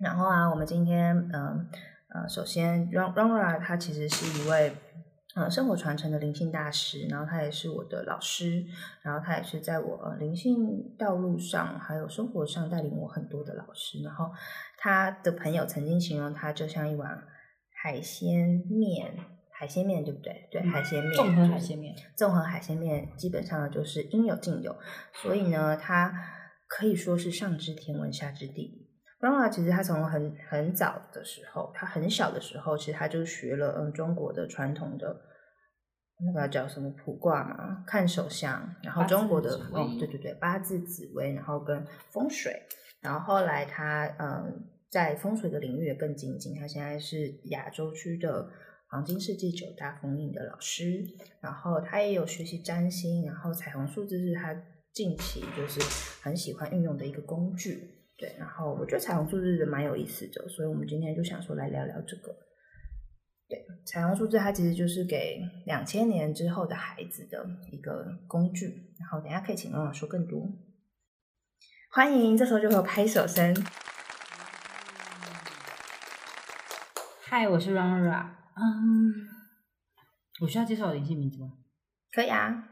然后啊，我们今天嗯呃，首先 Ron Ronra 他其实是一位呃生活传承的灵性大师，然后他也是我的老师，然后他也是在我灵性道路上还有生活上带领我很多的老师。然后他的朋友曾经形容他就像一碗海鲜面，海鲜面对不对？对，海鲜面，综合海鲜面，综合海鲜面基本上就是应有尽有，所以呢，他可以说是上知天文下知地理。Rana 其实他从很很早的时候，他很小的时候，其实他就学了嗯中国的传统的那个叫什么卜卦嘛，看手相，然后中国的哦对对对八字紫微，然后跟风水，然后后来他嗯在风水的领域也更精进，他现在是亚洲区的黄金世纪九大封印的老师，然后他也有学习占星，然后彩虹数字是他近期就是很喜欢运用的一个工具。对，然后我觉得彩虹数字蛮有意思的，所以我们今天就想说来聊聊这个。对，彩虹数字它其实就是给两千年之后的孩子的一个工具，然后等下可以请妈妈说更多。欢迎，这时候就会有拍手声。嗨，我是 Rara。嗯，我需要介绍我的灵性名字吗？可以啊。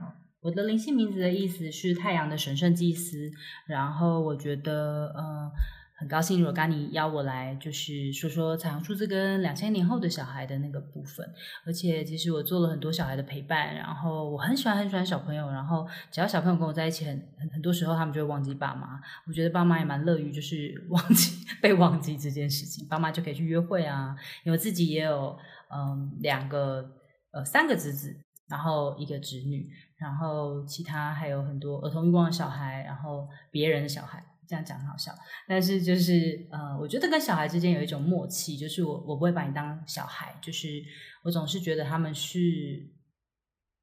我的灵性名字的意思是太阳的神圣祭司，然后我觉得嗯很高兴，若干你邀我来，就是说说彩虹数字跟两千年后的小孩的那个部分。而且其实我做了很多小孩的陪伴，然后我很喜欢很喜欢小朋友，然后只要小朋友跟我在一起，很很很多时候他们就会忘记爸妈。我觉得爸妈也蛮乐于就是 忘记被忘记这件事情，爸妈就可以去约会啊。因为自己也有嗯两个呃三个侄子，然后一个侄女。然后其他还有很多儿童欲望的小孩，然后别人的小孩，这样讲很好笑。但是就是呃，我觉得跟小孩之间有一种默契，就是我我不会把你当小孩，就是我总是觉得他们是。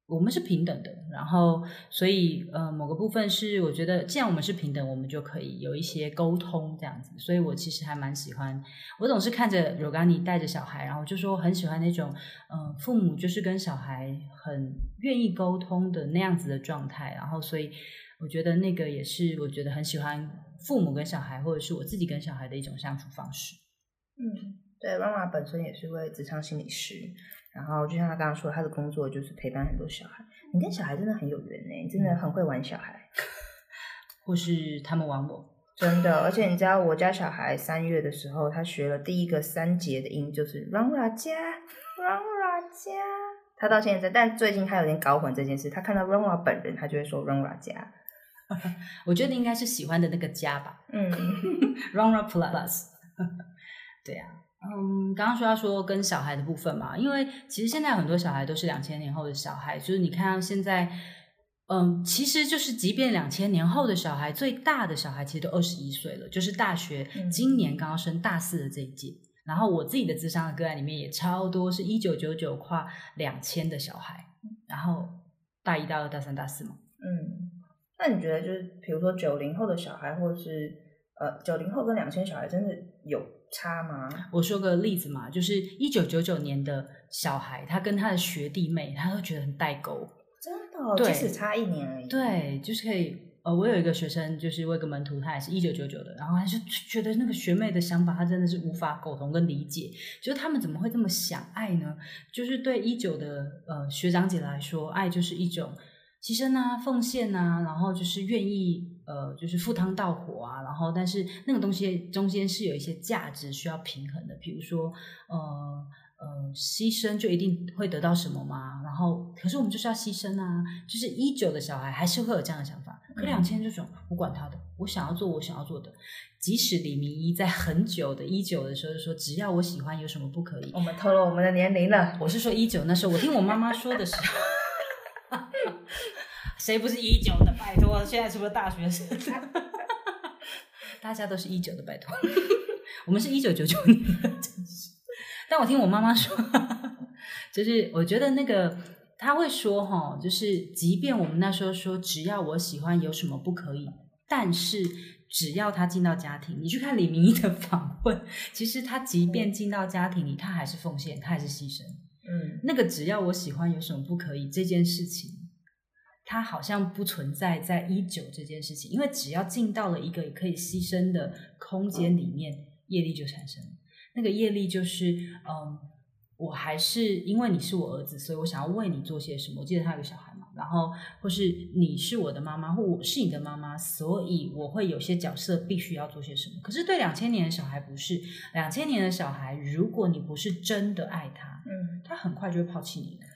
我们是平等的，然后所以呃，某个部分是我觉得，既然我们是平等，我们就可以有一些沟通这样子。所以我其实还蛮喜欢，我总是看着 Rogani 带着小孩，然后就说很喜欢那种嗯，父母就是跟小孩很愿意沟通的那样子的状态。然后所以我觉得那个也是我觉得很喜欢父母跟小孩，或者是我自己跟小孩的一种相处方式。嗯，对，妈妈本身也是位职场心理师。然后就像他刚刚说，他的工作就是陪伴很多小孩。你跟小孩真的很有缘呢，你真的很会玩小孩，或是他们玩我，真的。而且你知道，我家小孩三月的时候，他学了第一个三节的音，就是 run ra 加 run ra 加。他到现在，但最近他有点搞混这件事。他看到 run ra 本人，他就会说 run ra 加。我觉得应该是喜欢的那个家吧。嗯，run ra plus。对呀。嗯，刚刚说要说跟小孩的部分嘛，因为其实现在很多小孩都是两千年后的小孩，就是你看到现在，嗯，其实就是即便两千年后的小孩，最大的小孩其实都二十一岁了，就是大学今年刚刚升大四的这一届。然后我自己的智商的个案里面也超多，是一九九九跨两千的小孩，然后大一、大二、大三、大四嘛。嗯，那你觉得就是比如说九零后的小孩，或者是呃九零后跟两千小孩，真的有？差吗？我说个例子嘛，就是一九九九年的小孩，他跟他的学弟妹，他都觉得很代沟。真的，即使差一年而已。对，就是可以。呃，我有一个学生，就是我有个门徒，他也是一九九九的，然后他就觉得那个学妹的想法，他真的是无法苟同跟理解，就是他们怎么会这么想爱呢？就是对一九的呃学长姐来说，爱就是一种。牺牲啊，奉献啊，然后就是愿意呃，就是赴汤蹈火啊，然后但是那个东西中间是有一些价值需要平衡的，比如说呃呃，牺牲就一定会得到什么吗？然后可是我们就是要牺牲啊，就是一九的小孩还是会有这样的想法，可两千这种我管他的，我想要做我想要做的，即使李明一在很久的一九的时候说只要我喜欢有什么不可以？我们透露我们的年龄了，我是说一九那时候我听我妈妈说的时候。谁不是一九的？拜托，现在是不是大学生？大家都是一九的，拜托。我们是一九九九年的，真是。但我听我妈妈说，就是我觉得那个他会说哈，就是即便我们那时候说只要我喜欢有什么不可以，但是只要他进到家庭，你去看李明一的访问，其实他即便进到家庭里，他还是奉献，他还是牺牲。嗯，那个只要我喜欢有什么不可以这件事情。它好像不存在在一九这件事情，因为只要进到了一个可以牺牲的空间里面，业力就产生了。那个业力就是，嗯，我还是因为你是我儿子，所以我想要为你做些什么。我记得他有个小孩嘛，然后或是你是我的妈妈，或我是你的妈妈，所以我会有些角色必须要做些什么。可是对两千年的小孩不是，两千年的小孩，如果你不是真的爱他，嗯，他很快就会抛弃你的。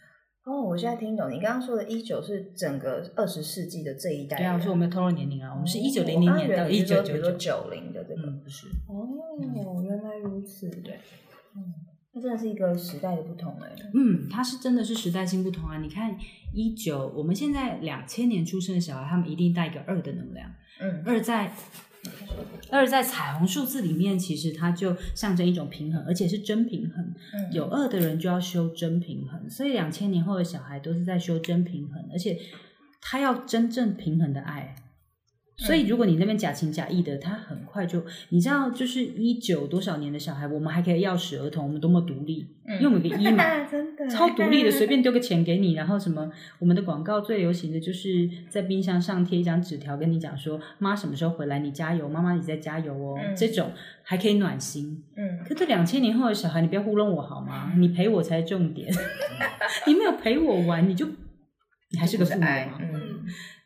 哦，我现在听懂你刚刚说的“一九”是整个二十世纪的这一代。对啊，我说我没有透露年龄啊，我们是一九哦零零年到一九九九。九零的这个。嗯，不是，哦，原来如此。对，嗯，那真的是一个时代的不同哎。嗯，它是真的是时代性不同啊！你看一九，我们现在两千年出生的小孩，他们一定带一个二的能量。嗯二在二在彩虹数字里面，其实它就象征一种平衡，而且是真平衡。嗯有二的人就要修真平衡，所以两千年后的小孩都是在修真平衡，而且他要真正平衡的爱。所以，如果你那边假情假意的，他很快就，你知道，就是一九多少年的小孩，我们还可以钥匙儿童，我们多么独立，因为我们有个一嘛，真的。超独立的，随便丢个钱给你，然后什么，我们的广告最流行的就是在冰箱上贴一张纸条，跟你讲说妈什么时候回来，你加油，妈妈你在加油哦，嗯。这种还可以暖心。嗯。可这两千年后的小孩，你不要糊弄我好吗？你陪我才是重点，你没有陪我玩，你就你还是个父母。嗯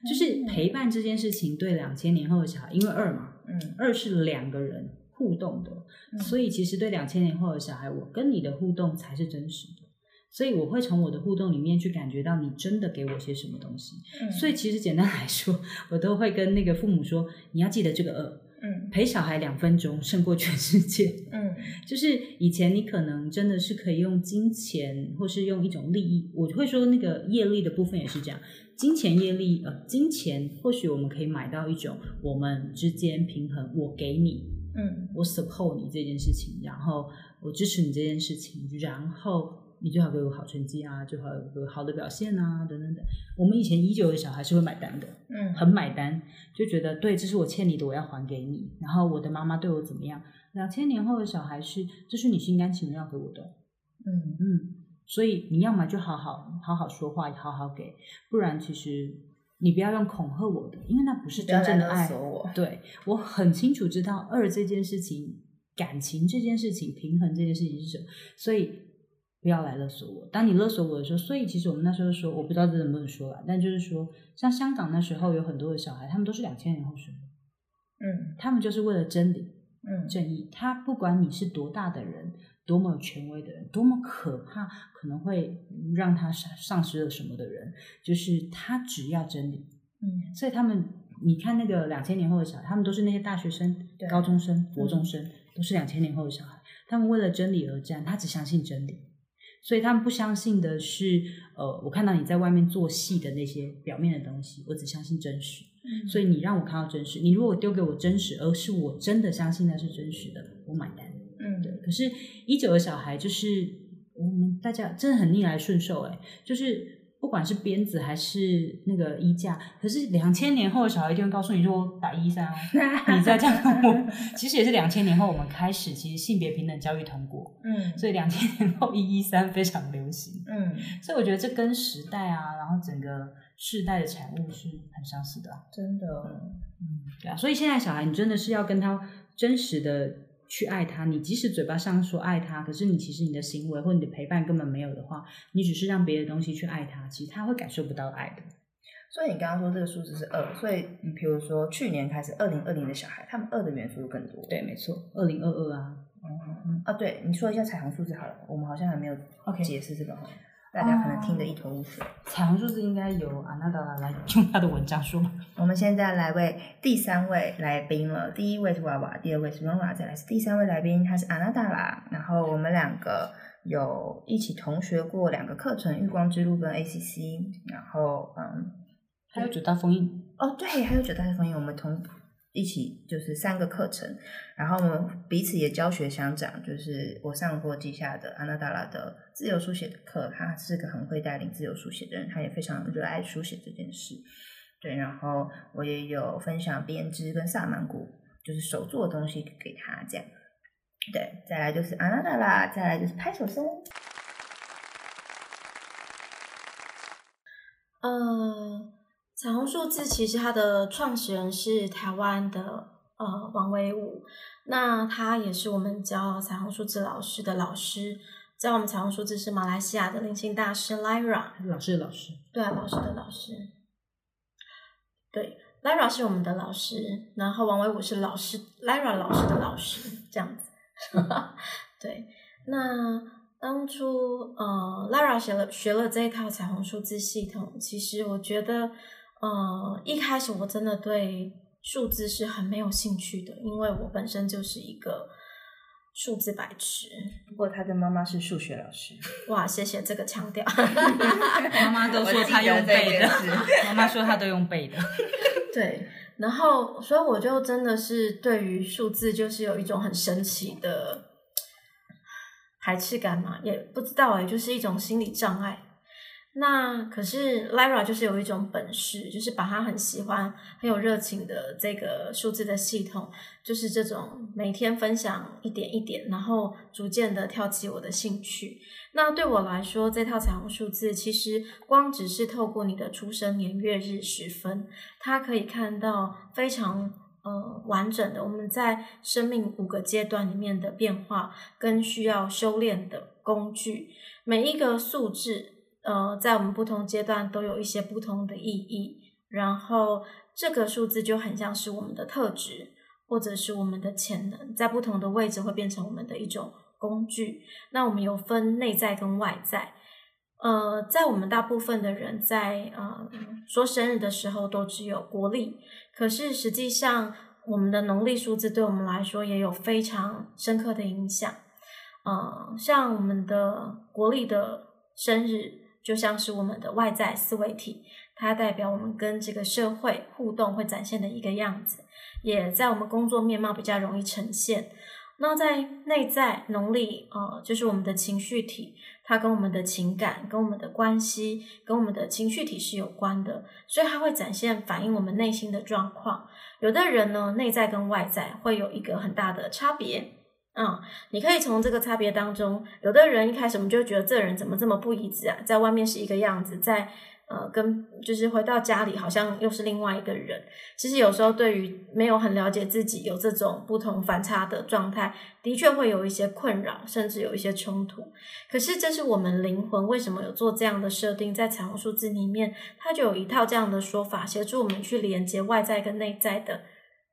就是陪伴这件事情，对两千年后的小孩，因为二嘛，嗯二是两个人互动的，嗯所以其实对两千年后的小孩，我跟你的互动才是真实的。所以我会从我的互动里面去感觉到你真的给我些什么东西。嗯所以其实简单来说，我都会跟那个父母说，你要记得这个二，嗯陪小孩两分钟胜过全世界。嗯 就是以前你可能真的是可以用金钱，或是用一种利益，我会说那个业力的部分也是这样。金钱业力，呃，金钱或许我们可以买到一种我们之间平衡，我给你，嗯我 support 你这件事情，然后我支持你这件事情，然后你最好给我好成绩啊，最好有个好的表现啊，等等等。我们以前依旧的小孩是会买单的，嗯很买单，就觉得对，这是我欠你的，我要还给你。然后我的妈妈对我怎么样？两千年后的小孩是，这是你心甘情愿要给我的，嗯嗯，所以你要么就好好好好说话，好好给，不然其实你不要用恐吓我的，因为那不是真正的爱。索我。对我很清楚知道二这件事情、感情这件事情、平衡这件事情是什么，所以不要来勒索我。当你勒索我的时候，所以其实我们那时候说，我不知道这能不能说了，但就是说，像香港那时候有很多的小孩，他们都是两千年后生的，嗯他们就是为了真理、嗯正义。他不管你是多大的人，多么有权威的人，多么可怕，可能会让他丧丧失了什么的人，就是他只要真理。嗯所以他们，你看那个两千年后的小孩，他们都是那些大学生对、高中生、国中生，都是两千年后的小孩。他们为了真理而战，他只相信真理，所以他们不相信的是，呃，我看到你在外面做戏的那些表面的东西，我只相信真实。嗯所以你让我看到真实，你如果丢给我真实，而是我真的相信那是真实的，我买单。可是一九的小孩就是我们大家真的很逆来顺受哎，就是不管是鞭子还是那个衣架，可是两千年后的小孩一定会告诉你说打一三哦，你再这样 其实也是两千年后我们开始其实性别平等教育通过，嗯。所以两千年后一一三非常流行，嗯，所以我觉得这跟时代啊，然后整个世代的产物是很相似的啊、真的，嗯，对啊，所以现在小孩，你真的是要跟他真实的去爱他。你即使嘴巴上说爱他，可是你其实你的行为或你的陪伴根本没有的话，你只是让别的东西去爱他，其实他会感受不到爱的。所以你刚刚说这个数字是二，所以你比如说去年开始，二零二零的小孩，他们二的元素更多。对，没错，二零二二啊，嗯嗯啊，对，你说一下彩虹数字好了，我们好像还没有 OK 解释这个哈，大家可能听得一头雾水。彩虹数字应该由阿娜达拉来用他的文章说吧。我们现在来为第三位来宾了，第一位是娃娃，第二位是 Rona，再来是第三位来宾，他是阿娜达拉。然后我们两个有一起同学过两个课程，《月光之路》跟 ACC，然后嗯，还有九大封印，哦对，还有九大封印，我们同一起就是三个课程，然后我们彼此也教学相长，就是我上过记下的阿娜达拉的自由书写的课，他是个很会带领自由书写的人，他也非常热爱书写这件事。对，然后我也有分享编织跟萨满鼓，就是手做的东西给他这样。对，再来就是阿娜达拉，再来就是拍手声。呃，彩虹数字其实它的创始人是台湾的呃王维武，那他也是我们教彩虹数字老师的老师，教我们彩虹数字是马来西亚的灵性大师 Lyra，老师的老师，对啊，老师的老师，对，Lyra 是我们的老师，然后王维武是老师，Lyra 老师的老师，这样子，对，那当初呃，Lyra 学了学了这一套彩虹数字系统，其实我觉得。呃，一开始我真的对数字是很没有兴趣的，因为我本身就是一个数字白痴。不过他的妈妈是数学老师，哇，谢谢这个强调。妈妈都说他用背的，妈妈说他都用背的。对，然后所以我就真的是对于数字就是有一种很神奇的 排斥感嘛，也不知道哎，就是一种心理障碍。那可是 Lyra 就是有一种本事，就是把他很喜欢、很有热情的这个数字的系统，就是这种每天分享一点一点，然后逐渐的挑起我的兴趣。那对我来说，这套彩虹数字其实光只是透过你的出生年月日时分，它可以看到非常呃完整的我们在生命五个阶段里面的变化跟需要修炼的工具，每一个数字。呃，在我们不同阶段都有一些不同的意义，然后这个数字就很像是我们的特质，或者是我们的潜能，在不同的位置会变成我们的一种工具。那我们有分内在跟外在，呃，在我们大部分的人在呃说生日的时候都只有国历，可是实际上我们的农历数字对我们来说也有非常深刻的影响。呃，像我们的国历的生日。就像是我们的外在思维体，它代表我们跟这个社会互动会展现的一个样子，也在我们工作面貌比较容易呈现。那在内在农历，呃，就是我们的情绪体，它跟我们的情感、跟我们的关系、跟我们的情绪体是有关的，所以它会展现反映我们内心的状况。有的人呢，内在跟外在会有一个很大的差别。嗯，你可以从这个差别当中，有的人一开始我们就觉得这人怎么这么不一致啊，在外面是一个样子，在呃跟就是回到家里好像又是另外一个人。其实有时候对于没有很了解自己有这种不同反差的状态，的确会有一些困扰，甚至有一些冲突。可是这是我们灵魂为什么有做这样的设定，在彩虹数字里面，它就有一套这样的说法，协助我们去连接外在跟内在的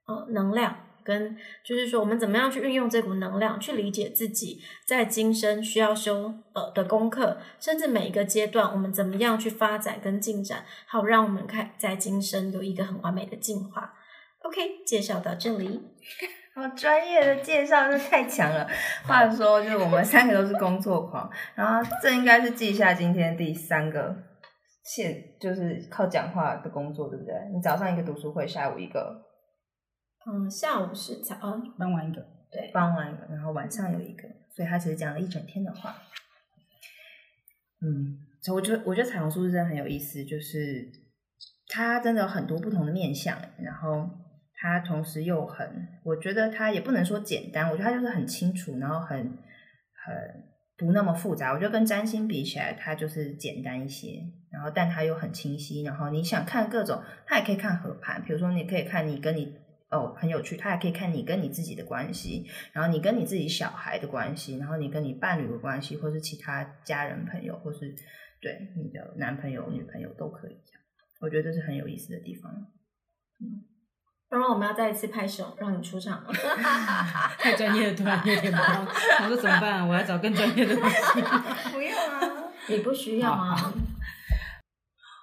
呃能量。跟就是说，我们怎么样去运用这股能量，去理解自己在今生需要修呃的功课，甚至每一个阶段，我们怎么样去发展跟进展，好让我们看在今生有一个很完美的进化。OK，介绍到这里，好专业的介绍，这太强了。话说，就是我们三个都是工作狂，然后这应该是记下今天第三个现就是靠讲话的工作，对不对？你早上一个读书会，下午一个。嗯，下午是早，傍晚一个，对，傍晚一个，然后晚上有一个，所以他其实讲了一整天的话。嗯，所以我觉得，我觉得彩虹数字真的很有意思，就是它真的有很多不同的面相，然后它同时又很，我觉得它也不能说简单，我觉得它就是很清楚，然后很很不那么复杂。我觉得跟占星比起来，它就是简单一些，然后但它又很清晰。然后你想看各种，它也可以看合盘，比如说你可以看你跟你。哦，很有趣，他还可以看你跟你自己的关系，然后你跟你自己小孩的关系，然后你跟你伴侣的关系，或是其他家人朋友，或是对你的男朋友、女朋友都可以讲。我觉得这是很有意思的地方。嗯，刚刚我们要再一次拍手，让你出场。太专业了，突然有点忙。我说怎么办？我要找更专业的东西。不用啊，你不需要啊。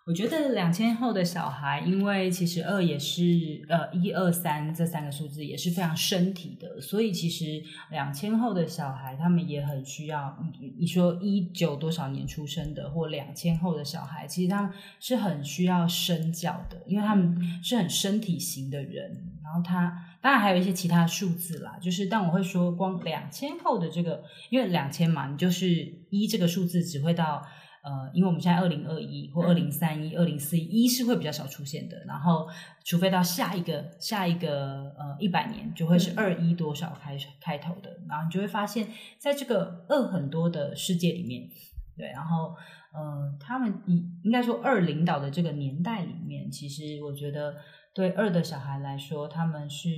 我觉得两千后的小孩，因为其实二也是呃一二三这三个数字也是非常身体的，所以其实两千后的小孩他们也很需要。你你说一九多少年出生的或两千后的小孩，其实他们是很需要身教的，因为他们是很身体型的人。然后他当然还有一些其他数字啦，就是但我会说光两千后的这个，因为两千嘛，你就是一这个数字只会到。呃，因为我们现在二零二一或二零三一、二零四一，一是会比较少出现的。然后，除非到下一个下一个呃一百年，就会是二一多少开开头的。然后你就会发现，在这个二很多的世界里面，对，然后呃，他们应应该说二领导的这个年代里面，其实我觉得对二的小孩来说，他们是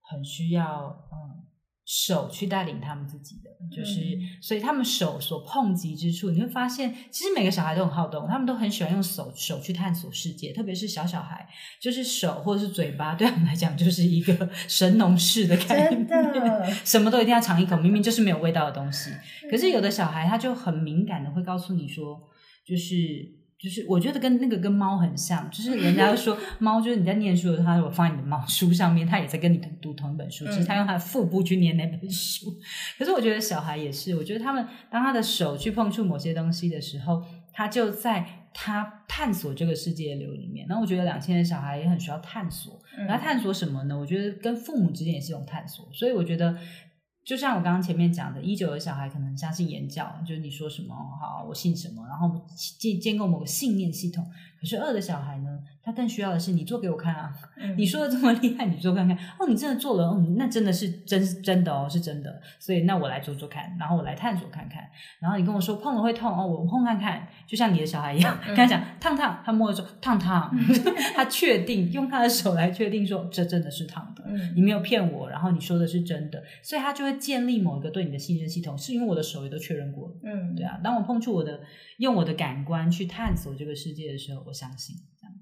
很需要嗯手去带领他们自己的，就是、嗯所以他们手所碰及之处，你会发现，其实每个小孩都很好动，他们都很喜欢用手手去探索世界，特别是小小孩，就是手或者是嘴巴，对他们来讲就是一个 神农氏的概念，什么都一定要尝一口，明明就是没有味道的东西。可是有的小孩他就很敏感的会告诉你说，就是就是，我觉得跟那个跟猫很像，就是人家说 猫就是你在念书的时候，它如果放在你的猫书上面，它也在跟你读同一本书，只是它用它的腹部去念那本书。可是我觉得小孩也是，我觉得他们当他的手去碰触某些东西的时候，他就在他探索这个世界的流里面。然后我觉得两千的小孩也很需要探索，嗯然后探索什么呢？我觉得跟父母之间也是一种探索，所以我觉得。就像我刚刚前面讲的，一九的小孩可能相信言教，就是你说什么好，我信什么，然后建建构某个信念系统。可是二的小孩呢，他更需要的是你做给我看啊！嗯 你说的这么厉害，你做看看哦，你真的做了，哦，那真的是真真的哦，是真的。所以那我来做做看，然后我来探索看看。然后你跟我说碰了会痛哦，我碰看看，就像你的小孩一样，跟他讲烫烫，他摸着说烫烫，他确定用他的手来确定说这真的是烫的。嗯你没有骗我，然后你说的是真的，所以他就会建立某一个对你的信任系统，是因为我的手也都确认过了。嗯对啊，当我碰触我的，用我的感官去探索这个世界的时候，相信这样。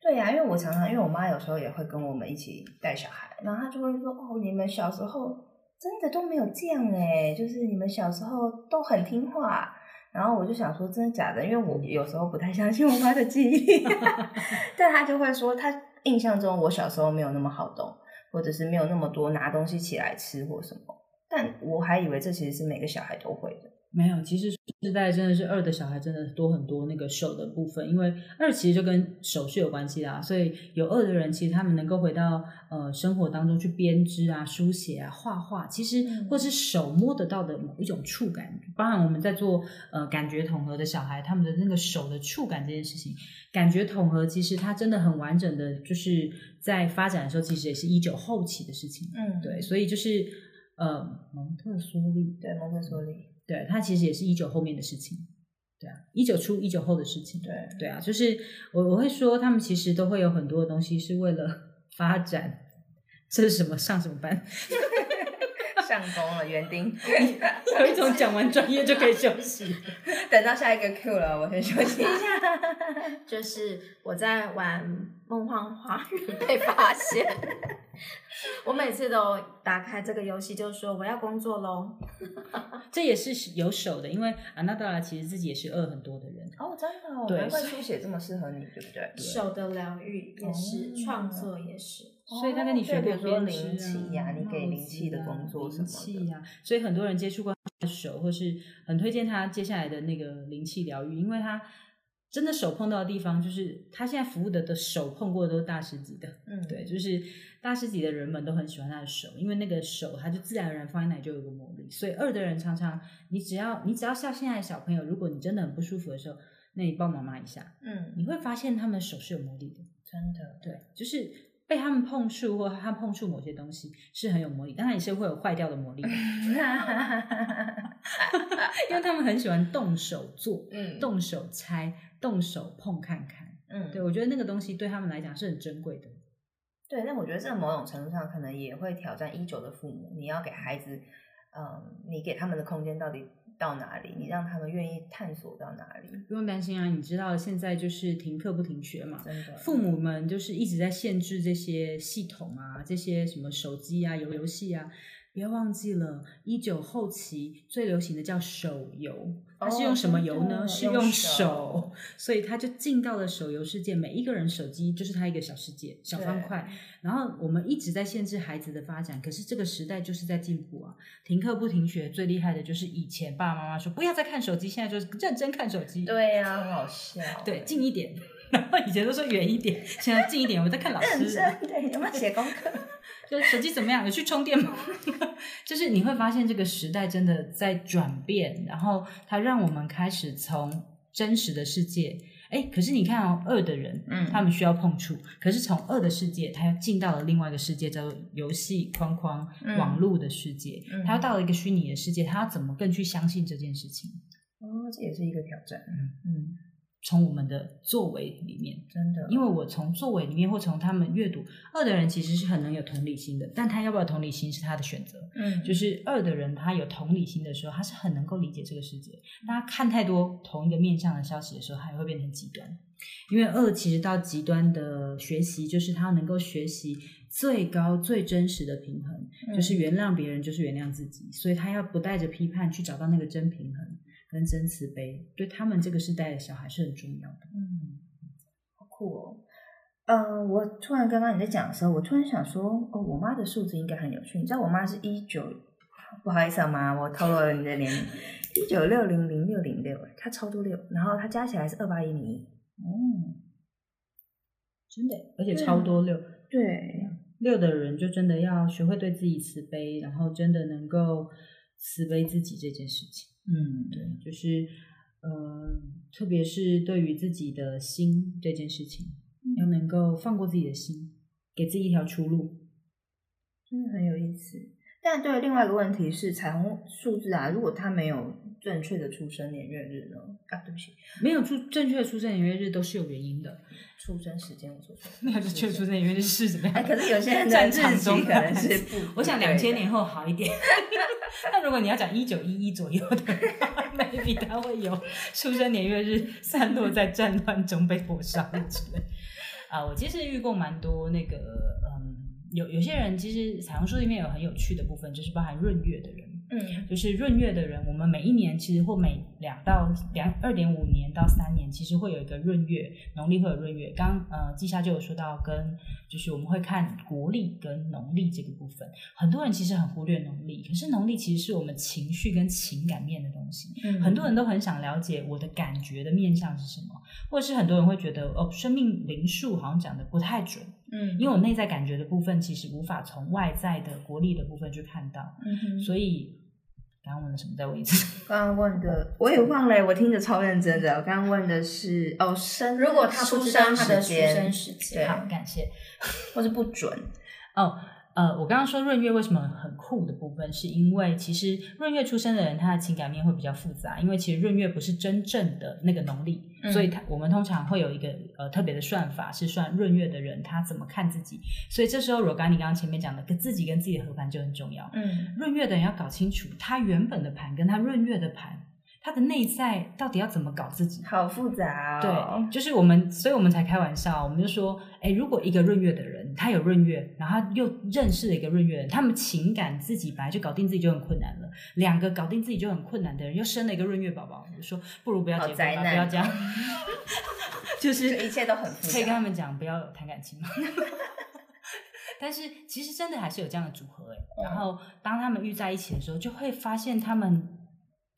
对呀、因为我常常，因为我妈有时候也会跟我们一起带小孩，然后她就会说：“哦，你们小时候真的都没有这样哎，就是你们小时候都很听话。”然后我就想说，真的假的？因为我有时候不太相信我妈的记忆，但她就会说，她印象中我小时候没有那么好动，或者是没有那么多拿东西起来吃或什么。但我还以为这其实是每个小孩都会的。没有，其实世代真的是二的小孩真的多很多那个手的部分，因为二其实就跟手是有关系的啊，所以有二的人其实他们能够回到呃生活当中去编织啊、书写啊、画画，其实嗯或是手摸得到的某一种触感，包含我们在做呃感觉统合的小孩，他们的那个手的触感这件事情，感觉统合其实它真的很完整的，就是在发展的时候，其实也是一九后期的事情，嗯对，所以就是呃蒙特梭利。对，蒙特梭利，对，它其实也是一九后面的事情，对啊，一九初一九后的事情，对对啊，就是我我会说，他们其实都会有很多的东西是为了发展，这是什么上什么班，上工了，园丁。有一种讲完专业就可以休息，等到下一个 Q 了，我先休息一下。就是我在玩梦幻花园被发现，我每次都打开这个游戏就说我要工作喽。这也是有手的，因为阿娜达拉其实自己也是饿很多的人，哦，真的、哦，对难怪书写这么适合你，对不对？手的疗愈也是，哦创作也是。所以他跟你学过对比如说编织灵气呀啊你给灵气的工作什么的灵气呀、所以很多人接触过他的手，或是很推荐他接下来的那个灵气疗愈，因为他真的手碰到的地方，就是他现在服务的的手碰过的都是大师级的，嗯，对，就是大师级的人们都很喜欢他的手，因为那个手他就自然而然放在那里就有个魔力。所以二的人常常，你只要你只要像现在的小朋友，如果你真的很不舒服的时候，那你抱妈妈一下，嗯，你会发现他们的手是有魔力的。真的，对，就是被他们碰触或他碰触某些东西是很有魔力，当然也是会有坏掉的魔力，因为他们很喜欢动手做、嗯动手拆、动手碰看看。嗯，对我觉得那个东西对他们来讲是很珍贵的。对，但我觉得这某种程度上可能也会挑战一九的父母，你要给孩子，嗯，你给他们的空间到底到哪里？你让他们愿意探索到哪里？不用担心啊，你知道现在就是停课不停学嘛，真的，父母们就是一直在限制这些系统啊，这些什么手机啊、游游戏啊。别忘记了，一九后期最流行的叫手游，它是哦用什么游呢？是用用手手，所以它就进到了手游世界。每一个人手机就是他一个小世界、小方块。然后我们一直在限制孩子的发展，可是这个时代就是在进步啊！停课不停学，最厉害的就是以前爸爸妈妈说不要再看手机，现在就是认真看手机。对呀、很好笑。对，近一点。然后以前都说远一点，现在近一点，我在看老师。认真，对，有没有写功课？就手机怎么样？有去充电吗？就是你会发现这个时代真的在转变，然后它让我们开始从真实的世界，哎，可是你看哦，二的人，嗯他们需要碰触，可是从二的世界，他要进到了另外一个世界，叫做游戏框框、嗯网络的世界，嗯他要到了一个虚拟的世界，他要怎么更去相信这件事情？哦，这也是一个挑战。嗯，从我们的作为里面，真的，因为我从作为里面或从他们阅读二的人其实是很能有同理心的，但他要不要同理心是他的选择。嗯，就是二的人，他有同理心的时候，他是很能够理解这个世界。大家看太多同一个面向的消息的时候，他也会变成极端。因为二其实到极端的学习，就是他能够学习最高最真实的平衡，嗯就是原谅别人就是原谅自己，所以他要不带着批判去找到那个真平衡跟真慈悲，对他们这个时代的小孩是很重要的。嗯，好酷哦。嗯，我突然刚刚你在讲的时候，我突然想说，哦，我妈的数字应该很有趣。你知道我妈是一九，不好意思啊妈，我透露了你的年龄，一九六零零六零六，她超多六，然后她加起来是二八一零一。嗯，真的，而且超多六对，六的人就真的要学会对自己慈悲，然后真的能够慈悲自己这件事情。嗯，对，就是呃，特别是对于自己的心这件事情，要能够放过自己的心，给自己一条出路。真的很有意思。但对，另外一个问题是，彩虹数字啊，如果它没有正确的出生年月日呢？啊，对不起，没有出正确的出生年月日都是有原因的，出生时间我说错了，没有正确的出生年月日是怎么样？哎，可是有些人 的战日中可能是不，我想两千年后好一点。那如果你要讲一九一一左右的话，maybe 他会有出生年月日散落在战乱中被火烧之类。啊，我其实遇过蛮多那个，嗯，有有些人其实彩虹书里面有很有趣的部分，就是包含闰月的人。嗯就是闰月的人，我们每一年其实或每两到两二点五年到三年，其实会有一个闰月，农历会有闰月。刚呃季夏就有说到跟，就是我们会看国历跟农历这个部分，很多人其实很忽略农历，可是农历其实是我们情绪跟情感面的东西。嗯很多人都很想了解我的感觉的面向是什么，或者是很多人会觉得哦，生命灵数好像讲的不太准，嗯，因为我内在感觉的部分其实无法从外在的国力的部分去看到。嗯哼所以刚刚问了什么？再问一次。刚刚问的我也忘了，我听着超认真的。我刚刚问的是哦，生如果他不知道他的出生时间，好，感谢。或是不准，哦，呃，我刚刚说闰月为什么很酷的部分，是因为其实闰月出生的人，他的情感面会比较复杂，因为其实闰月不是真正的那个农历，嗯所以他我们通常会有一个呃特别的算法，是算闰月的人他怎么看自己，所以这时候若干你刚刚前面讲的跟自己跟自己的合盘就很重要。嗯闰月的人要搞清楚他原本的盘跟他闰月的盘，他的内在到底要怎么搞自己。好复杂哦。对，就是我们，所以我们才开玩笑，我们就说，哎，如果一个闰月的人，他有闰月，然后他又认识了一个闰月人，他们情感自己本来就搞定自己就很困难了，两个搞定自己就很困难的人，又生了一个闰月宝宝，我就说不如不要结婚吧，不要这样，就是一切都很复杂可以跟他们讲不要谈感情嘛。但是其实真的还是有这样的组合哎，然后当他们遇在一起的时候，就会发现他们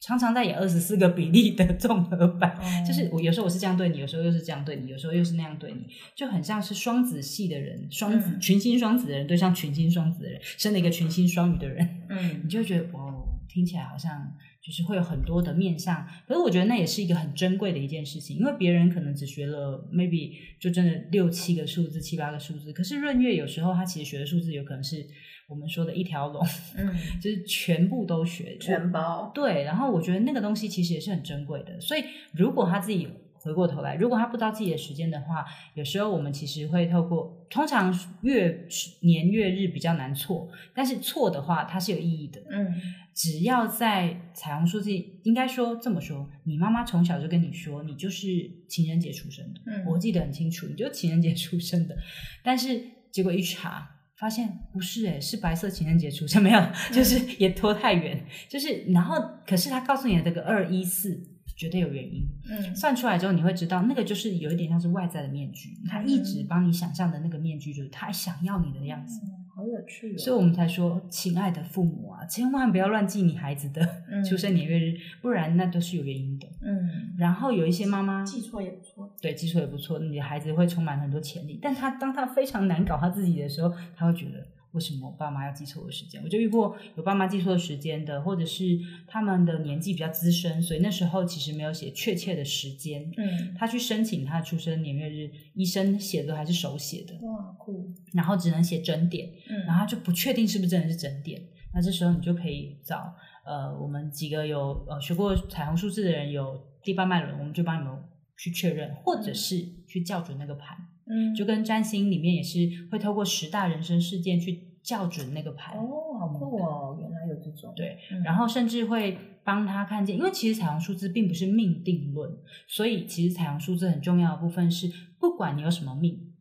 常常在演二十四个比例的综合版，就是我有时候我是这样对你，有时候又是这样对你，有时候又是那样对你，就很像是双子系的人，双子、嗯。群星双子的人对上群星双子的人，生了一个群星双鱼的人，嗯。你就觉得哦，听起来好像就是会有很多的面相，可是我觉得那也是一个很珍贵的一件事情，因为别人可能只学了 maybe 就真的六七个数字、七八个数字，可是闰月有时候他其实学的数字有可能是我们说的一条龙，嗯，就是全部都学，全包。对，然后我觉得那个东西其实也是很珍贵的，所以如果他自己回过头来，如果他不知道自己的时间的话，有时候我们其实会透过，通常月年月日比较难错，但是错的话它是有意义的。嗯只要在彩虹数字，应该说这么说，你妈妈从小就跟你说，你就是情人节出生的，嗯我记得很清楚，你就情人节出生的，但是结果一查。发现不是诶、是白色情人节出现，没有，就是也拖太远，就是然后可是他告诉你的这个二一四绝对有原因，嗯。算出来之后你会知道那个就是有一点像是外在的面具，他一直帮你想象的那个面具就是他想要你的样子，好有趣哦。所以我们才说，亲爱的父母啊，千万不要乱记你孩子的嗯出生年月日，不然那都是有原因的。嗯然后有一些妈妈记错也不错。对记错也不错，你的孩子会充满很多潜力，但他当他非常难搞他自己的时候，他会觉得为什么我爸妈要记错我的时间？我就遇过有爸妈记错时间的，或者是他们的年纪比较资深，所以那时候其实没有写确切的时间。嗯，他去申请他的出生年月日，医生写的还是手写的，哇酷，然后只能写整点。嗯然后就不确定是不是真的是整点。那这时候你就可以找呃，我们几个有呃学过彩虹数字的人，有第八脉轮，我们就帮你们去确认，或者是去校准那个盘，嗯就跟占星里面也是会透过十大人生事件去校准那个盘。哦，好酷哦，原来有这种。对，嗯然后甚至会帮他看见，因为其实彩虹数字并不是命定论，所以其实彩虹数字很重要的部分是，不管你有什么命，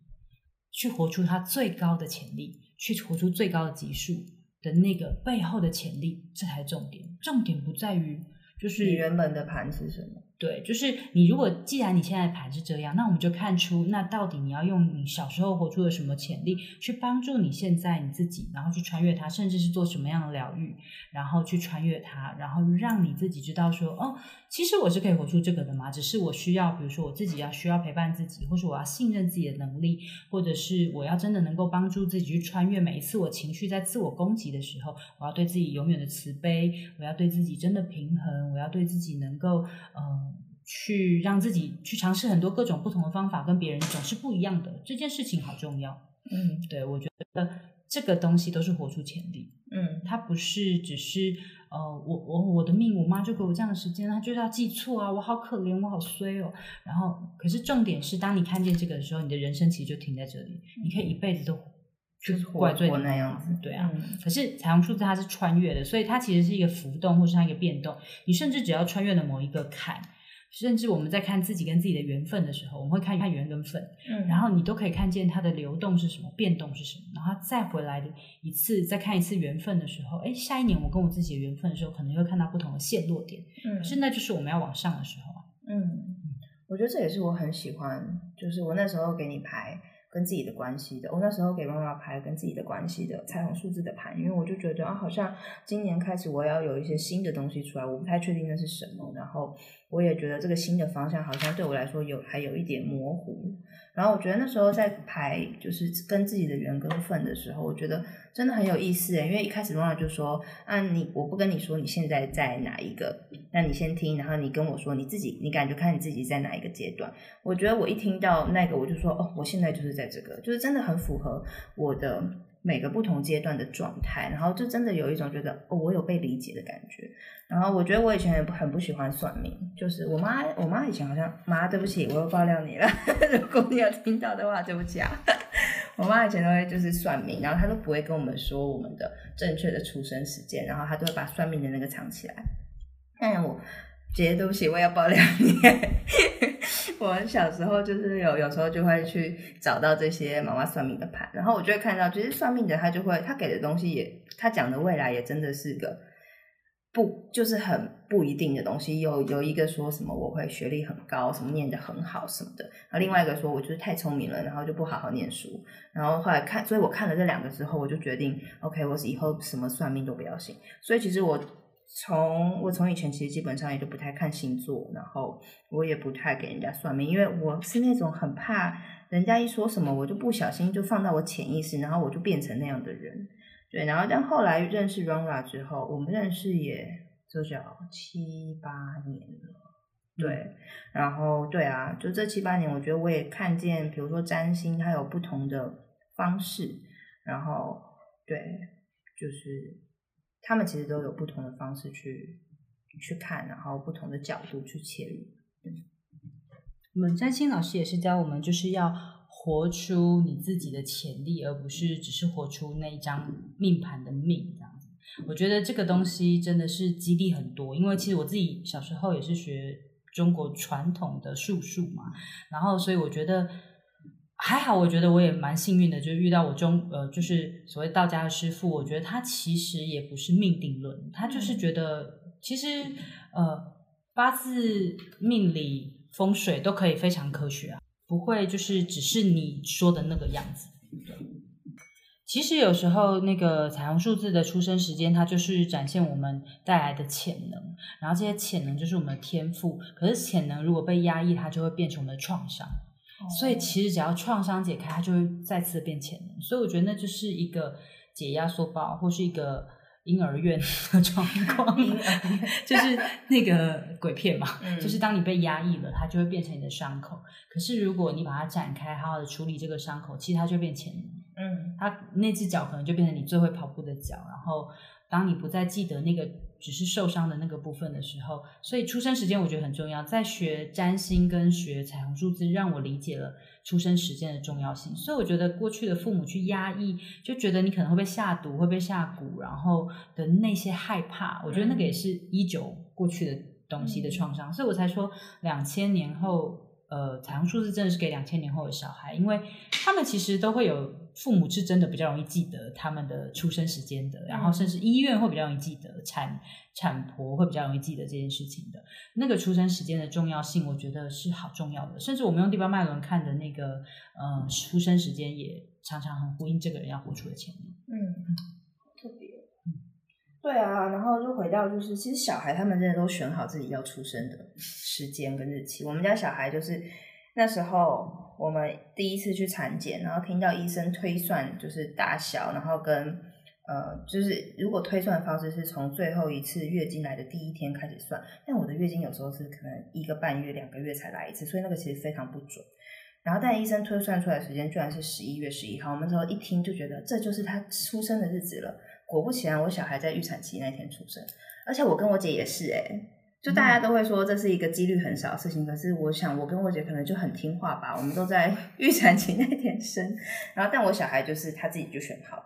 去活出它最高的潜力，去活出最高的级数的那个背后的潜力，这才是重点。重点不在于就是你原本的盘是什么？对，就是你如果既然你现在盘是这样，那我们就看出那到底你要用你小时候活出的什么潜力，去帮助你现在你自己，然后去穿越它，甚至是做什么样的疗愈，然后去穿越它，然后让你自己知道说，哦，其实我是可以活出这个的嘛，只是我需要，比如说我自己要需要陪伴自己，或是我要信任自己的能力，或者是我要真的能够帮助自己去穿越每一次我情绪在自我攻击的时候，我要对自己永远的慈悲，我要对自己真的平衡，我要对自己能够嗯。去让自己去尝试很多各种不同的方法，跟别人总是不一样的这件事情好重要。嗯对我觉得这个东西都是活出潜力，嗯它不是只是呃我我我的命，我妈就给我这样的时间，她就是要记错啊，我好可怜，我好衰哦。然后可是重点是，当你看见这个的时候，你的人生其实就停在这里，你可以一辈子都去就是活怪罪那样子对啊。嗯可是彩虹数字它是穿越的，所以它其实是一个浮动，或是它一个变动。你甚至只要穿越了某一个坎，甚至我们在看自己跟自己的缘分的时候，我们会看看缘跟分，嗯然后你都可以看见它的流动是什么，变动是什么，然后再回来的一次，再看一次缘分的时候，哎，下一年我跟我自己的缘分的时候，可能会看到不同的线落点。嗯可是那就是我们要往上的时候啊。嗯，我觉得这也是我很喜欢，就是我那时候给你排跟自己的关系的，我那时候给妈妈排跟自己的关系的彩虹数字的盘，因为我就觉得啊，好像今年开始我要有一些新的东西出来，我不太确定那是什么，然后我也觉得这个新的方向好像对我来说有还有一点模糊，然后我觉得那时候在排就是跟自己的缘跟分的时候，我觉得真的很有意思诶，因为一开始 Rona 就说啊，你我不跟你说你现在在哪一个，那你先听，然后你跟我说你自己，你感觉看你自己在哪一个阶段。我觉得我一听到那个，我就说哦，我现在就是在这个，就是真的很符合我的每个不同阶段的状态，然后就真的有一种觉得哦，我有被理解的感觉。然后我觉得我以前很不很不喜欢算命，就是我妈，我妈以前好像妈，对不起，我又爆料你了，如果你有听到的话，对不起啊。我妈以前都会就是算命，然后她都不会跟我们说我们的正确的出生时间，然后她都会把算命的那个藏起来。但我姐姐，对不起，我也要爆料你。我小时候就是有有时候就会去找到这些妈妈算命的盘，然后我就会看到，其实算命的他就会他给的东西也，他讲的未来也真的是个不就是很不一定的东西。有有一个说什么我会学历很高，什么念得很好什么的，然后另外一个说我就是太聪明了，然后就不好好念书。然后后来看，所以我看了这两个之后，我就决定，OK，我以后什么算命都不要信。所以其实我。从我从以前其实基本上也就不太看星座，然后我也不太给人家算命，因为我是那种很怕人家一说什么，我就不小心就放到我潜意识，然后我就变成那样的人。对，然后但后来认识 Ronra 之后，我们认识也就叫七八年了。对，然后对啊，就这七八年，我觉得我也看见，比如说占星，它有不同的方式，然后对，就是。他们其实都有不同的方式去去看，然后不同的角度去切入。我们占星老师也是教我们，就是要活出你自己的潜力，而不是只是活出那一张命盘的命这样子。我觉得这个东西真的是激励很多，因为其实我自己小时候也是学中国传统的术数嘛，然后所以我觉得。还好，我觉得我也蛮幸运的，就遇到我中呃，就是所谓道家的师傅。我觉得他其实也不是命定论，他就是觉得其实呃八字命理风水都可以非常科学啊，不会就是只是你说的那个样子。其实有时候那个彩虹数字的出生时间，它就是展现我们带来的潜能，然后这些潜能就是我们的天赋。可是潜能如果被压抑，它就会变成我们的创伤。所以其实只要创伤解开，它就会再次变潜能。所以我觉得那就是一个解压缩包，或是一个婴儿院的状况，就是那个鬼片嘛，嗯就是当你被压抑了，它就会变成你的伤口。可是如果你把它展开，好好的处理这个伤口，其实它就变潜能。嗯它那只脚可能就变成你最会跑步的脚，然后。当你不再记得那个只是受伤的那个部分的时候，所以出生时间我觉得很重要。在学占星跟学彩虹数字，让我理解了出生时间的重要性。所以我觉得过去的父母去压抑，就觉得你可能会被下毒、会被下蛊，然后的那些害怕，我觉得那个也是一九过去的东西的创伤。所以我才说两千年后。呃，彩虹数字真的是给两千年后的小孩，因为他们其实都会有父母是真的比较容易记得他们的出生时间的，然后甚至医院会比较容易记得，产产婆会比较容易记得这件事情的。那个出生时间的重要性，我觉得是好重要的。甚至我们用第八脉轮看的那个，呃，出生时间也常常很呼应这个人要活出的潜力。嗯。对啊，然后就回到就是，其实小孩他们真的都选好自己要出生的时间跟日期。我们家小孩就是那时候我们第一次去产检，然后听到医生推算就是大小，然后跟呃就是如果推算的方式是从最后一次月经来的第一天开始算，但我的月经有时候是可能一个半月、两个月才来一次，所以那个其实非常不准。然后但医生推算出来时间居然是十一月十一号，我们时候一听就觉得这就是他出生的日子了。果不其然，我小孩在预产期那天出生，而且我跟我姐也是哎，就大家都会说这是一个几率很少的事情，可是我想我跟我姐可能就很听话吧，我们都在 预产期那天生，然后但我小孩就是他自己就选好，